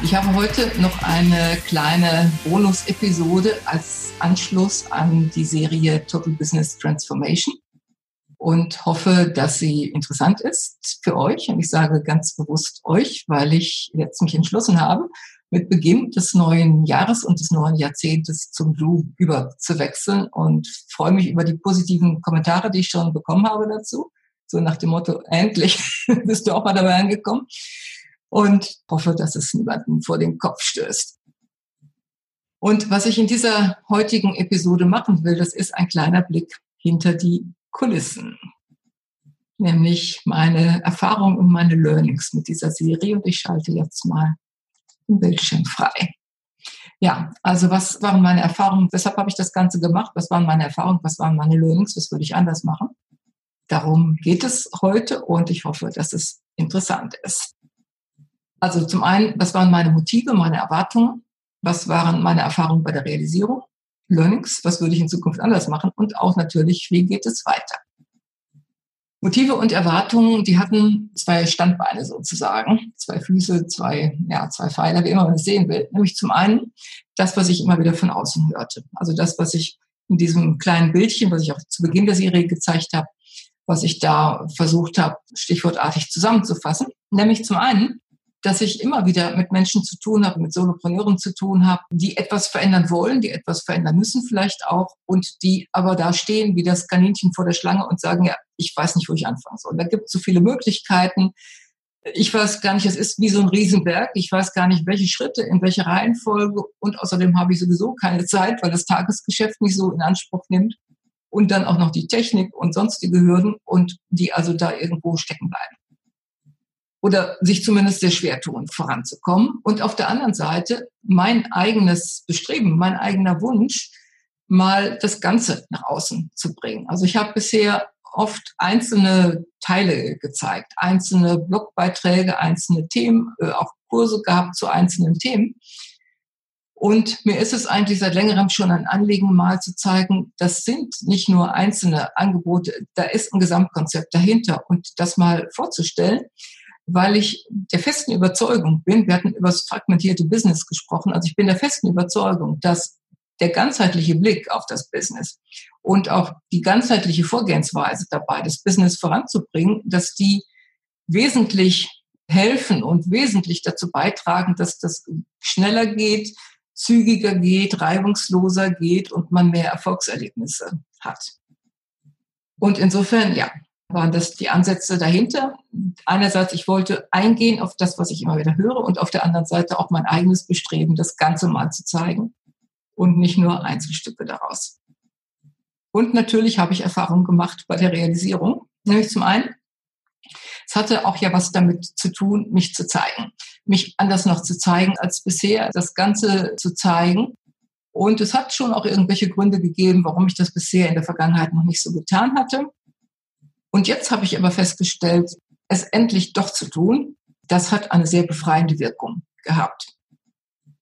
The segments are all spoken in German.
Ich habe heute noch eine kleine Bonus-Episode als Anschluss an die Serie Total Business Transformation und hoffe, dass sie interessant ist für euch. Und ich sage ganz bewusst euch, weil ich jetzt mich entschlossen habe, mit Beginn des neuen Jahres und des neuen Jahrzehntes zum Blue überzuwechseln und freue mich über die positiven Kommentare, die ich schon bekommen habe dazu. So nach dem Motto, endlich bist du auch mal dabei angekommen und hoffe, dass es niemanden vor den Kopf stößt. Und was ich in dieser heutigen Episode machen will, das ist ein kleiner Blick hinter die Kulissen, nämlich meine Erfahrung und meine Learnings mit dieser Serie. Und ich schalte jetzt mal den Bildschirm frei. Ja, also was waren meine Erfahrungen? Weshalb habe ich das Ganze gemacht? Was waren meine Erfahrungen? Was waren meine Learnings? Was würde ich anders machen? Darum geht es heute und ich hoffe, dass es interessant ist. Also zum einen, was waren meine Motive, meine Erwartungen? Was waren meine Erfahrungen bei der Realisierung? Learnings, was würde ich in Zukunft anders machen? Und auch natürlich, wie geht es weiter? Motive und Erwartungen, die hatten zwei Standbeine sozusagen, zwei Füße, zwei, ja, zwei Pfeiler, wie immer man es sehen will. Nämlich zum einen das, was ich immer wieder von außen hörte. Also das, was ich in diesem kleinen Bildchen, was ich auch zu Beginn der Serie gezeigt habe, was ich da versucht habe, stichwortartig zusammenzufassen. Nämlich zum einen dass ich immer wieder mit Menschen zu tun habe, mit Solopreneuren zu tun habe, die etwas verändern wollen, die etwas verändern müssen vielleicht auch und die aber da stehen wie das Kaninchen vor der Schlange und sagen, ja, ich weiß nicht, wo ich anfangen soll. Da gibt es so viele Möglichkeiten. Ich weiß gar nicht, es ist wie so ein Riesenberg. Ich weiß gar nicht, welche Schritte, in welche Reihenfolge. Und außerdem habe ich sowieso keine Zeit, weil das Tagesgeschäft nicht so in Anspruch nimmt. Und dann auch noch die Technik und sonstige Hürden und die also da irgendwo stecken bleiben oder sich zumindest sehr schwer tun, voranzukommen. Und auf der anderen Seite mein eigenes Bestreben, mein eigener Wunsch, mal das Ganze nach außen zu bringen. Also ich habe bisher oft einzelne Teile gezeigt, einzelne Blogbeiträge, einzelne Themen, äh, auch Kurse gehabt zu einzelnen Themen. Und mir ist es eigentlich seit längerem schon ein Anliegen, mal zu zeigen, das sind nicht nur einzelne Angebote, da ist ein Gesamtkonzept dahinter und das mal vorzustellen weil ich der festen Überzeugung bin, wir hatten über das fragmentierte Business gesprochen, also ich bin der festen Überzeugung, dass der ganzheitliche Blick auf das Business und auch die ganzheitliche Vorgehensweise dabei, das Business voranzubringen, dass die wesentlich helfen und wesentlich dazu beitragen, dass das schneller geht, zügiger geht, reibungsloser geht und man mehr Erfolgserlebnisse hat. Und insofern, ja, waren das die Ansätze dahinter. Einerseits, ich wollte eingehen auf das, was ich immer wieder höre und auf der anderen Seite auch mein eigenes Bestreben, das Ganze mal zu zeigen und nicht nur Einzelstücke daraus. Und natürlich habe ich Erfahrungen gemacht bei der Realisierung. Nämlich zum einen, es hatte auch ja was damit zu tun, mich zu zeigen, mich anders noch zu zeigen als bisher, das Ganze zu zeigen. Und es hat schon auch irgendwelche Gründe gegeben, warum ich das bisher in der Vergangenheit noch nicht so getan hatte. Und jetzt habe ich aber festgestellt, es endlich doch zu tun, das hat eine sehr befreiende Wirkung gehabt.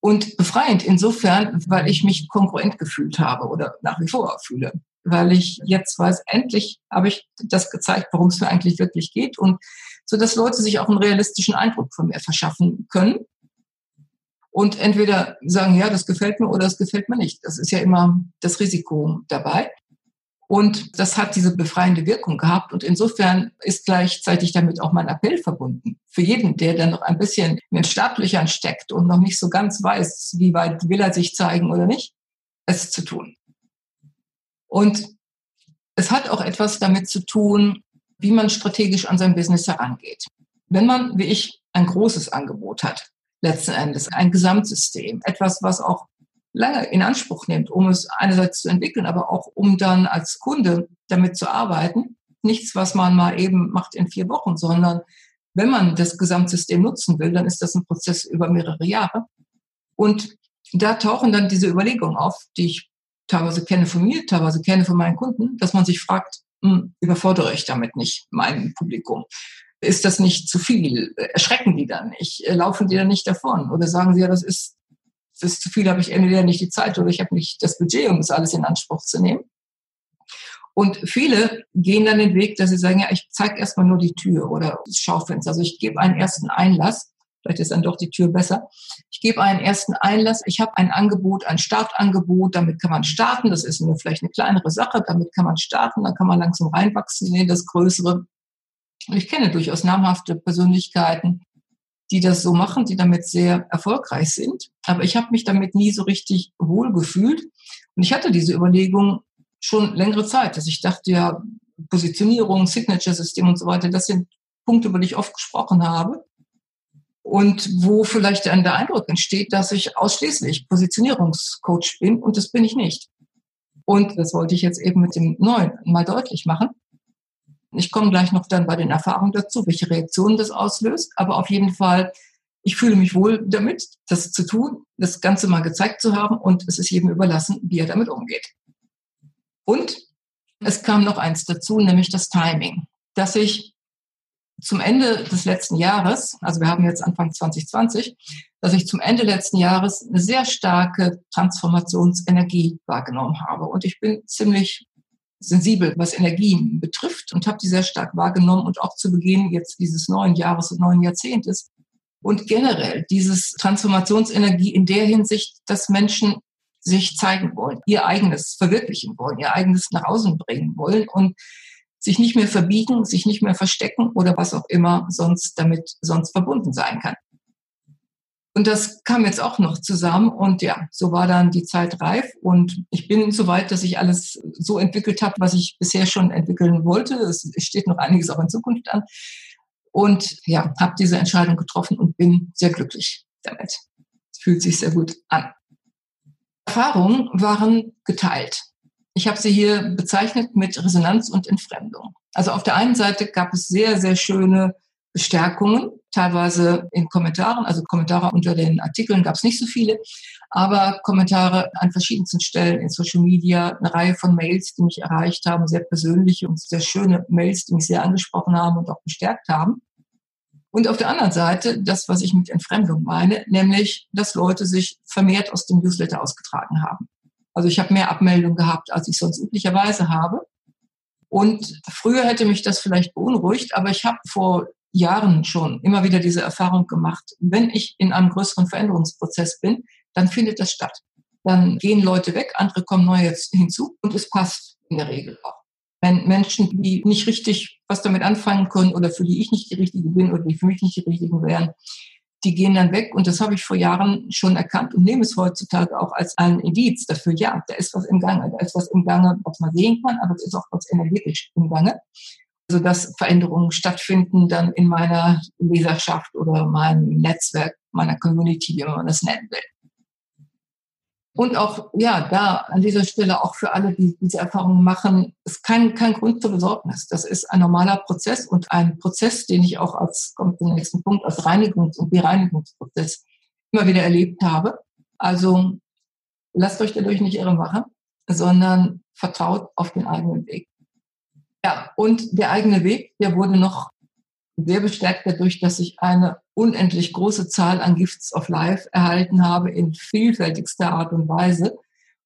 Und befreiend insofern, weil ich mich konkurrent gefühlt habe oder nach wie vor fühle. Weil ich jetzt weiß, endlich habe ich das gezeigt, worum es mir eigentlich wirklich geht und so dass Leute sich auch einen realistischen Eindruck von mir verschaffen können. Und entweder sagen, ja, das gefällt mir oder das gefällt mir nicht. Das ist ja immer das Risiko dabei. Und das hat diese befreiende Wirkung gehabt. Und insofern ist gleichzeitig damit auch mein Appell verbunden. Für jeden, der dann noch ein bisschen in den Startlöchern steckt und noch nicht so ganz weiß, wie weit will er sich zeigen oder nicht, es zu tun. Und es hat auch etwas damit zu tun, wie man strategisch an sein Business herangeht. Wenn man, wie ich, ein großes Angebot hat, letzten Endes, ein Gesamtsystem, etwas, was auch lange in Anspruch nimmt, um es einerseits zu entwickeln, aber auch um dann als Kunde damit zu arbeiten. Nichts, was man mal eben macht in vier Wochen, sondern wenn man das Gesamtsystem nutzen will, dann ist das ein Prozess über mehrere Jahre. Und da tauchen dann diese Überlegungen auf, die ich teilweise kenne von mir, teilweise kenne von meinen Kunden, dass man sich fragt, hm, überfordere ich damit nicht mein Publikum? Ist das nicht zu viel? Erschrecken die dann nicht? Laufen die dann nicht davon? Oder sagen sie, ja, das ist, das ist zu viel, habe ich entweder nicht die Zeit oder ich habe nicht das Budget, um das alles in Anspruch zu nehmen. Und viele gehen dann den Weg, dass sie sagen, ja, ich zeige erstmal nur die Tür oder das Schaufenster. Also ich gebe einen ersten Einlass. Vielleicht ist dann doch die Tür besser. Ich gebe einen ersten Einlass. Ich habe ein Angebot, ein Startangebot. Damit kann man starten. Das ist nur vielleicht eine kleinere Sache. Damit kann man starten. Dann kann man langsam reinwachsen in das Größere. Und ich kenne durchaus namhafte Persönlichkeiten, die das so machen, die damit sehr erfolgreich sind. Aber ich habe mich damit nie so richtig wohl gefühlt. Und ich hatte diese Überlegung, schon längere Zeit, dass ich dachte, ja, Positionierung, Signature-System und so weiter, das sind Punkte, über die ich oft gesprochen habe. Und wo vielleicht dann der Eindruck entsteht, dass ich ausschließlich Positionierungscoach bin und das bin ich nicht. Und das wollte ich jetzt eben mit dem Neuen mal deutlich machen. Ich komme gleich noch dann bei den Erfahrungen dazu, welche Reaktionen das auslöst. Aber auf jeden Fall, ich fühle mich wohl damit, das zu tun, das Ganze mal gezeigt zu haben und es ist jedem überlassen, wie er damit umgeht. Und es kam noch eins dazu, nämlich das Timing, dass ich zum Ende des letzten Jahres, also wir haben jetzt Anfang 2020, dass ich zum Ende letzten Jahres eine sehr starke Transformationsenergie wahrgenommen habe. Und ich bin ziemlich sensibel, was Energien betrifft und habe die sehr stark wahrgenommen und auch zu Beginn jetzt dieses neuen Jahres und neuen Jahrzehntes. Und generell dieses Transformationsenergie in der Hinsicht, dass Menschen sich zeigen wollen, ihr eigenes verwirklichen wollen, ihr eigenes nach außen bringen wollen und sich nicht mehr verbiegen, sich nicht mehr verstecken oder was auch immer sonst damit sonst verbunden sein kann. Und das kam jetzt auch noch zusammen und ja, so war dann die Zeit reif und ich bin so weit, dass ich alles so entwickelt habe, was ich bisher schon entwickeln wollte. Es steht noch einiges auch in Zukunft an. Und ja, habe diese Entscheidung getroffen und bin sehr glücklich damit. Es fühlt sich sehr gut an. Erfahrungen waren geteilt. Ich habe sie hier bezeichnet mit Resonanz und Entfremdung. Also auf der einen Seite gab es sehr, sehr schöne Bestärkungen, teilweise in Kommentaren. Also Kommentare unter den Artikeln gab es nicht so viele, aber Kommentare an verschiedensten Stellen in Social Media, eine Reihe von Mails, die mich erreicht haben, sehr persönliche und sehr schöne Mails, die mich sehr angesprochen haben und auch bestärkt haben. Und auf der anderen Seite das, was ich mit Entfremdung meine, nämlich, dass Leute sich vermehrt aus dem Newsletter ausgetragen haben. Also ich habe mehr Abmeldungen gehabt, als ich sonst üblicherweise habe. Und früher hätte mich das vielleicht beunruhigt, aber ich habe vor Jahren schon immer wieder diese Erfahrung gemacht. Wenn ich in einem größeren Veränderungsprozess bin, dann findet das statt. Dann gehen Leute weg, andere kommen neu hinzu und es passt in der Regel auch. Wenn Menschen, die nicht richtig was damit anfangen können oder für die ich nicht die Richtige bin oder die für mich nicht die Richtigen wären, die gehen dann weg. Und das habe ich vor Jahren schon erkannt und nehme es heutzutage auch als ein Indiz dafür, ja, da ist was im Gange, da ist was im Gange, was man sehen kann, aber es ist auch was energetisch im Gange. Also dass Veränderungen stattfinden dann in meiner Leserschaft oder meinem Netzwerk, meiner Community, wie man das nennen will. Und auch, ja, da an dieser Stelle auch für alle, die diese Erfahrungen machen, ist kein, kein Grund zur Besorgnis. Das ist ein normaler Prozess und ein Prozess, den ich auch als, kommt zum nächsten Punkt, als Reinigungs- und Bereinigungsprozess immer wieder erlebt habe. Also lasst euch dadurch nicht irre machen, sondern vertraut auf den eigenen Weg. Ja, und der eigene Weg, der wurde noch sehr bestärkt dadurch, dass ich eine unendlich große Zahl an Gifts of Life erhalten habe in vielfältigster Art und Weise.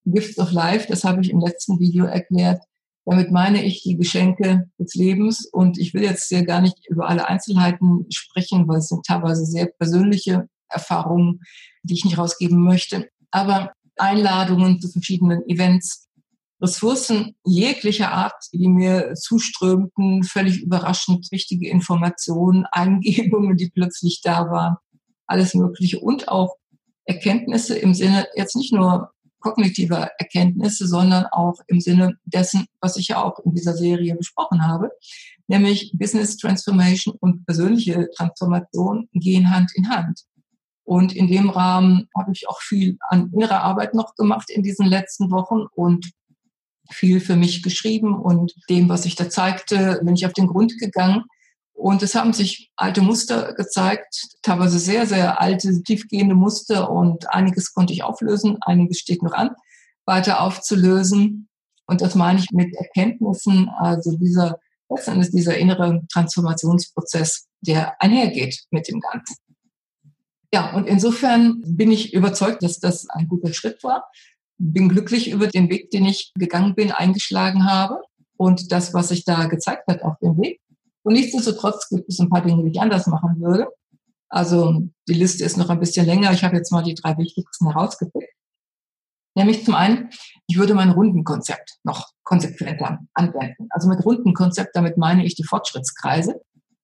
Gifts of Life, das habe ich im letzten Video erklärt. Damit meine ich die Geschenke des Lebens und ich will jetzt sehr gar nicht über alle Einzelheiten sprechen, weil es sind teilweise sehr persönliche Erfahrungen, die ich nicht rausgeben möchte. Aber Einladungen zu verschiedenen Events, Ressourcen jeglicher Art, die mir zuströmten, völlig überraschend wichtige Informationen, Eingebungen, die plötzlich da waren, alles Mögliche und auch Erkenntnisse im Sinne jetzt nicht nur kognitiver Erkenntnisse, sondern auch im Sinne dessen, was ich ja auch in dieser Serie besprochen habe, nämlich Business Transformation und persönliche Transformation gehen Hand in Hand. Und in dem Rahmen habe ich auch viel an innerer Arbeit noch gemacht in diesen letzten Wochen und viel für mich geschrieben und dem, was ich da zeigte, bin ich auf den Grund gegangen. Und es haben sich alte Muster gezeigt, teilweise sehr, sehr alte, tiefgehende Muster und einiges konnte ich auflösen, einiges steht noch an, weiter aufzulösen. Und das meine ich mit Erkenntnissen, also dieser, letztendlich dieser innere Transformationsprozess, der einhergeht mit dem Ganzen. Ja, und insofern bin ich überzeugt, dass das ein guter Schritt war. Bin glücklich über den Weg, den ich gegangen bin, eingeschlagen habe und das, was sich da gezeigt hat auf dem Weg. Und nichtsdestotrotz gibt es ein paar Dinge, die ich anders machen würde. Also die Liste ist noch ein bisschen länger. Ich habe jetzt mal die drei wichtigsten herausgepickt. Nämlich zum einen, ich würde mein Rundenkonzept noch konsequenter anwenden. Also mit Rundenkonzept, damit meine ich die Fortschrittskreise.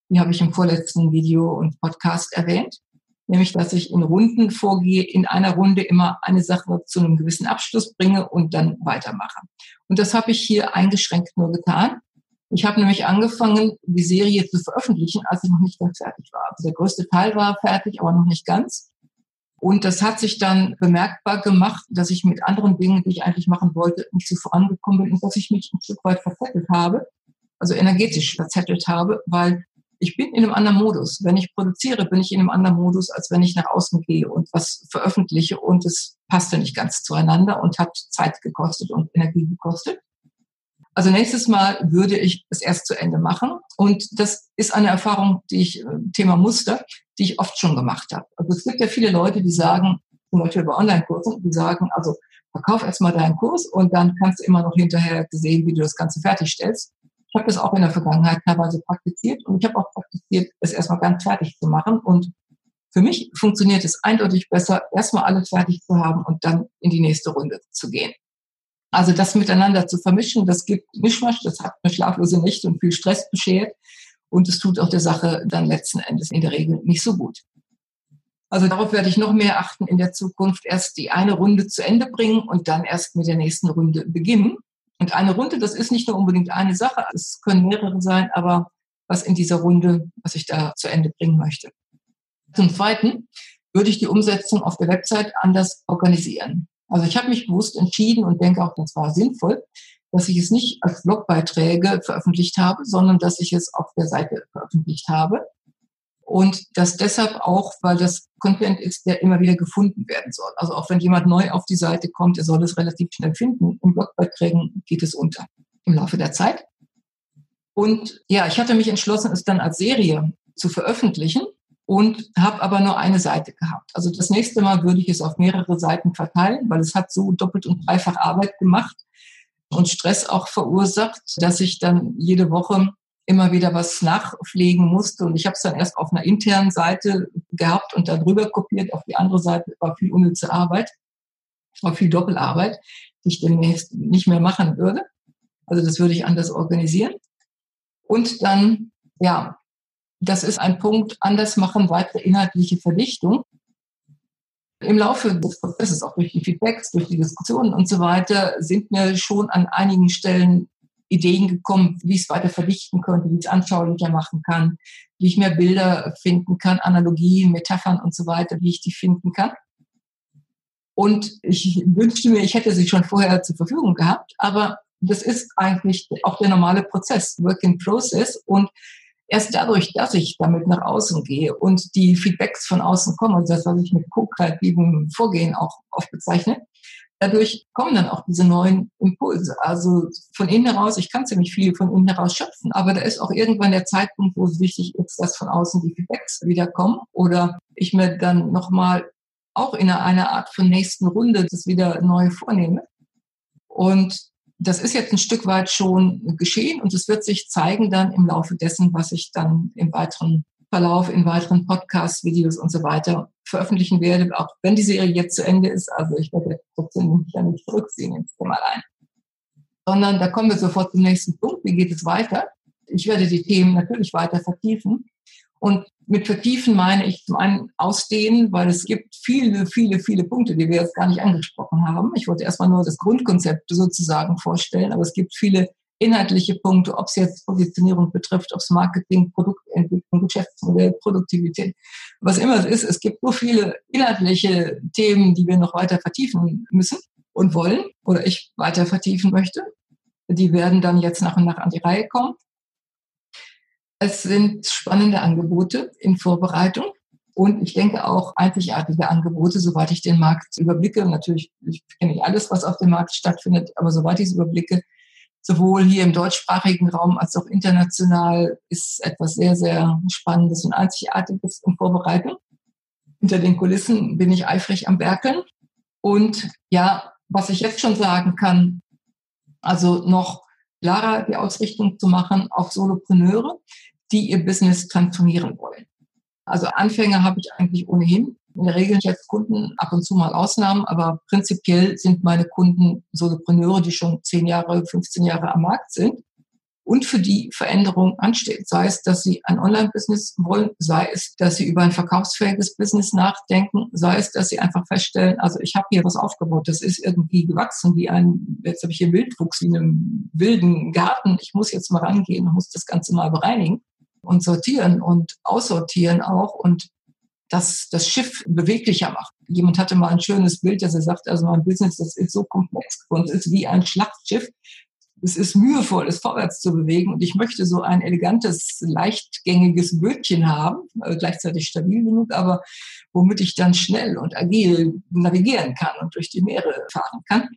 Die habe ich im vorletzten Video und Podcast erwähnt. Nämlich, dass ich in Runden vorgehe, in einer Runde immer eine Sache zu einem gewissen Abschluss bringe und dann weitermache. Und das habe ich hier eingeschränkt nur getan. Ich habe nämlich angefangen, die Serie zu veröffentlichen, als ich noch nicht ganz fertig war. Also der größte Teil war fertig, aber noch nicht ganz. Und das hat sich dann bemerkbar gemacht, dass ich mit anderen Dingen, die ich eigentlich machen wollte, nicht so vorangekommen bin und dass ich mich ein Stück weit verzettelt habe, also energetisch verzettelt habe, weil ich bin in einem anderen Modus. Wenn ich produziere, bin ich in einem anderen Modus, als wenn ich nach außen gehe und was veröffentliche und es passte nicht ganz zueinander und hat Zeit gekostet und Energie gekostet. Also nächstes Mal würde ich es erst zu Ende machen. Und das ist eine Erfahrung, die ich, äh, Thema Muster, die ich oft schon gemacht habe. Also es gibt ja viele Leute, die sagen, zum Beispiel bei Online-Kursen, die sagen, also verkauf erstmal deinen Kurs und dann kannst du immer noch hinterher sehen, wie du das Ganze fertigstellst. Ich habe das auch in der Vergangenheit teilweise praktiziert und ich habe auch praktiziert, es erstmal ganz fertig zu machen. Und für mich funktioniert es eindeutig besser, erstmal alles fertig zu haben und dann in die nächste Runde zu gehen. Also das miteinander zu vermischen, das gibt Mischmasch, das hat eine schlaflose Nächte und viel Stress beschert. Und es tut auch der Sache dann letzten Endes in der Regel nicht so gut. Also darauf werde ich noch mehr achten in der Zukunft. Erst die eine Runde zu Ende bringen und dann erst mit der nächsten Runde beginnen. Und eine Runde, das ist nicht nur unbedingt eine Sache, es können mehrere sein, aber was in dieser Runde, was ich da zu Ende bringen möchte. Zum Zweiten würde ich die Umsetzung auf der Website anders organisieren. Also ich habe mich bewusst entschieden und denke auch, das war sinnvoll, dass ich es nicht als Blogbeiträge veröffentlicht habe, sondern dass ich es auf der Seite veröffentlicht habe. Und das deshalb auch, weil das Content ist, der immer wieder gefunden werden soll. Also auch wenn jemand neu auf die Seite kommt, er soll es relativ schnell finden. In Blogbeiträgen geht es unter im Laufe der Zeit. Und ja, ich hatte mich entschlossen, es dann als Serie zu veröffentlichen und habe aber nur eine Seite gehabt. Also das nächste Mal würde ich es auf mehrere Seiten verteilen, weil es hat so doppelt und dreifach Arbeit gemacht und Stress auch verursacht, dass ich dann jede Woche immer wieder was nachpflegen musste. Und ich habe es dann erst auf einer internen Seite gehabt und dann rüber kopiert. Auf die andere Seite war viel unnütze Arbeit, war viel Doppelarbeit, die ich demnächst nicht mehr machen würde. Also das würde ich anders organisieren. Und dann, ja, das ist ein Punkt, anders machen, weitere inhaltliche Verdichtung. Im Laufe des Prozesses, auch durch die Feedbacks, durch die Diskussionen und so weiter, sind mir schon an einigen Stellen Ideen gekommen, wie ich es weiter verdichten könnte, wie ich es anschaulicher machen kann, wie ich mehr Bilder finden kann, Analogien, Metaphern und so weiter, wie ich die finden kann. Und ich wünschte mir, ich hätte sie schon vorher zur Verfügung gehabt, aber das ist eigentlich auch der normale Prozess, Work in Process. Und erst dadurch, dass ich damit nach außen gehe und die Feedbacks von außen kommen, also das, was ich mit co-kreativem Vorgehen auch oft bezeichne, dadurch kommen dann auch diese neuen Impulse. Also von innen heraus, ich kann ziemlich viel von innen heraus schöpfen, aber da ist auch irgendwann der Zeitpunkt, wo es wichtig ist, dass von außen die Feedbacks wiederkommen oder ich mir dann nochmal auch in einer Art von nächsten Runde das wieder neu vornehme. Und das ist jetzt ein Stück weit schon geschehen und es wird sich zeigen dann im Laufe dessen, was ich dann im weiteren Verlauf, in weiteren Podcasts, Videos und so weiter veröffentlichen werde, auch wenn die Serie jetzt zu Ende ist. Also ich werde trotzdem mich ja nicht zurückziehen ins Thema allein. Sondern da kommen wir sofort zum nächsten Punkt. Wie geht es weiter? Ich werde die Themen natürlich weiter vertiefen. Und mit vertiefen meine ich zum einen ausdehnen, weil es gibt viele, viele, viele Punkte, die wir jetzt gar nicht angesprochen haben. Ich wollte erstmal nur das Grundkonzept sozusagen vorstellen, aber es gibt viele inhaltliche Punkte, ob es jetzt Positionierung betrifft, ob es Marketing, Produktentwicklung, Geschäftsmodell, Produktivität, was immer es ist. Es gibt so viele inhaltliche Themen, die wir noch weiter vertiefen müssen und wollen oder ich weiter vertiefen möchte. Die werden dann jetzt nach und nach an die Reihe kommen. Es sind spannende Angebote in Vorbereitung und ich denke auch einzigartige Angebote, soweit ich den Markt überblicke. Natürlich ich kenne nicht alles, was auf dem Markt stattfindet, aber soweit ich es überblicke, sowohl hier im deutschsprachigen Raum als auch international ist etwas sehr, sehr Spannendes und Einzigartiges in Vorbereitung. Hinter den Kulissen bin ich eifrig am Werkeln. Und ja, was ich jetzt schon sagen kann, also noch klarer die Ausrichtung zu machen auf Solopreneure, die ihr Business transformieren wollen. Also Anfänger habe ich eigentlich ohnehin. In der Regel jetzt Kunden, ab und zu mal Ausnahmen, aber prinzipiell sind meine Kunden Solopreneure, die schon 10 Jahre, 15 Jahre am Markt sind und für die Veränderung ansteht. Sei es, dass sie ein Online-Business wollen, sei es, dass sie über ein verkaufsfähiges Business nachdenken, sei es, dass sie einfach feststellen, also ich habe hier was aufgebaut, das ist irgendwie gewachsen wie ein, jetzt habe ich hier Wildwuchs wie in einem wilden Garten, ich muss jetzt mal rangehen muss das Ganze mal bereinigen und sortieren und aussortieren auch und das, das Schiff beweglicher macht. Jemand hatte mal ein schönes Bild, dass er sagt, also mein Business, das ist so komplex und ist wie ein Schlachtschiff es ist mühevoll, es vorwärts zu bewegen. Und ich möchte so ein elegantes, leichtgängiges Bötchen haben, äh, gleichzeitig stabil genug, aber womit ich dann schnell und agil navigieren kann und durch die Meere fahren kann.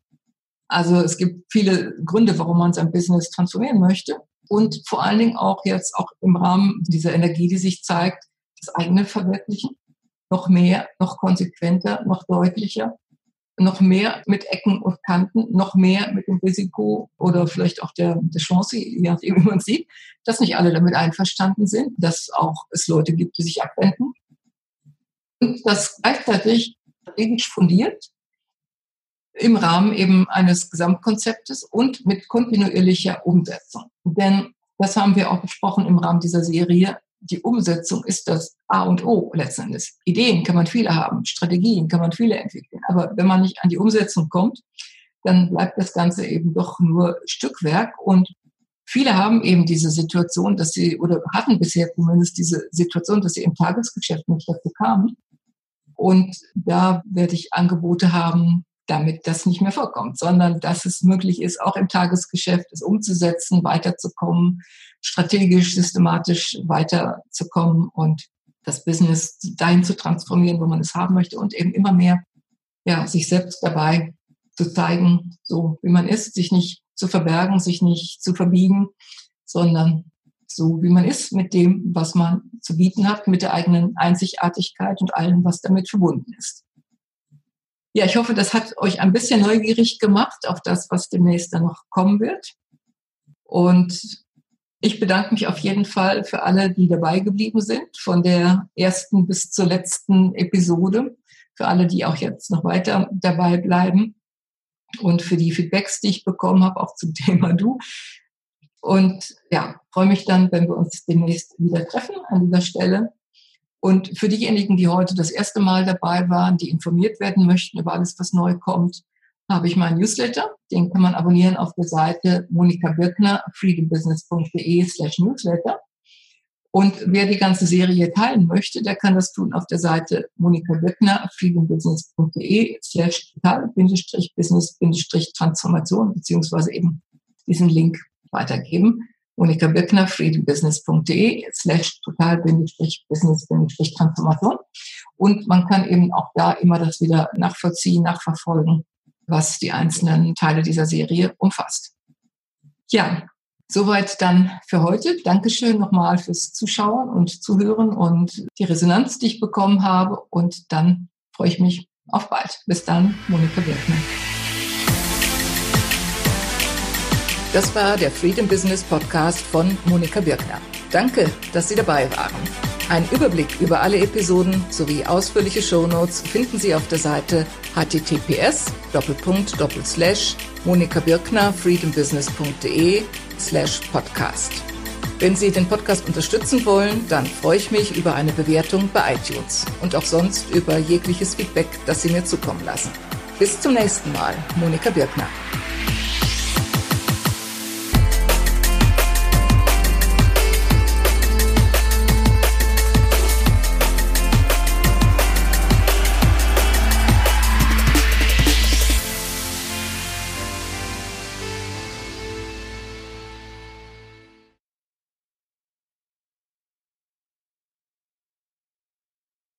Also es gibt viele Gründe, warum man sein Business transformieren möchte. Und vor allen Dingen auch jetzt auch im Rahmen dieser Energie, die sich zeigt, das eigene Verwirklichen. Noch mehr, noch konsequenter, noch deutlicher noch mehr mit Ecken und Kanten, noch mehr mit dem Risiko oder vielleicht auch der, der Chance, je nachdem, wie man sieht, dass nicht alle damit einverstanden sind, dass auch es Leute gibt, die sich abwenden. Und das gleichzeitig strategisch fundiert im Rahmen eben eines Gesamtkonzeptes und mit kontinuierlicher Umsetzung. Denn das haben wir auch besprochen im Rahmen dieser Serie die Umsetzung ist das A und O letztendlich. Ideen kann man viele haben, Strategien kann man viele entwickeln. Aber wenn man nicht an die Umsetzung kommt, dann bleibt das Ganze eben doch nur Stückwerk. Und viele haben eben diese Situation, dass sie, oder hatten bisher zumindest diese Situation, dass sie im Tagesgeschäft nicht dazu kamen. Und da werde ich Angebote haben, damit das nicht mehr vorkommt, sondern dass es möglich ist, auch im Tagesgeschäft es umzusetzen, weiterzukommen, strategisch, systematisch weiterzukommen und das Business dahin zu transformieren, wo man es haben möchte und eben immer mehr ja, sich selbst dabei zu zeigen, so wie man ist, sich nicht zu verbergen, sich nicht zu verbiegen, sondern so wie man ist mit dem, was man zu bieten hat, mit der eigenen Einzigartigkeit und allem, was damit verbunden ist. Ja, ich hoffe, das hat euch ein bisschen neugierig gemacht auf das, was demnächst dann noch kommen wird. Und ich bedanke mich auf jeden Fall für alle, die dabei geblieben sind, von der ersten bis zur letzten Episode, für alle, die auch jetzt noch weiter dabei bleiben und für die Feedbacks, die ich bekommen habe, auch zum Thema Du. Und ja, freue mich dann, wenn wir uns demnächst wieder treffen an dieser Stelle. Und für diejenigen, die heute das erste Mal dabei waren, die informiert werden möchten über alles, was neu kommt, habe ich meinen Newsletter. Den kann man abonnieren auf der Seite Monika Birkner, freedombusiness.de slash Newsletter. Und wer die ganze Serie teilen möchte, der kann das tun auf der Seite Monika Birkner, freedombusiness.de slash total-business-transformation, beziehungsweise eben diesen Link weitergeben. Monika Birkner, freedombusiness.de slash total-business-transformation. Und man kann eben auch da immer das wieder nachvollziehen, nachverfolgen, was die einzelnen Teile dieser Serie umfasst. Ja, soweit dann für heute. Dankeschön nochmal fürs Zuschauen und Zuhören und die Resonanz, die ich bekommen habe. Und dann freue ich mich auf bald. Bis dann, Monika Birkner. Das war der Freedom Business Podcast von Monika Birkner. Danke, dass Sie dabei waren. Ein Überblick über alle Episoden sowie ausführliche Shownotes finden Sie auf der Seite https monikabirkner freedombusiness.de slash podcast. Wenn Sie den Podcast unterstützen wollen, dann freue ich mich über eine Bewertung bei iTunes und auch sonst über jegliches Feedback, das Sie mir zukommen lassen. Bis zum nächsten Mal, Monika Birkner.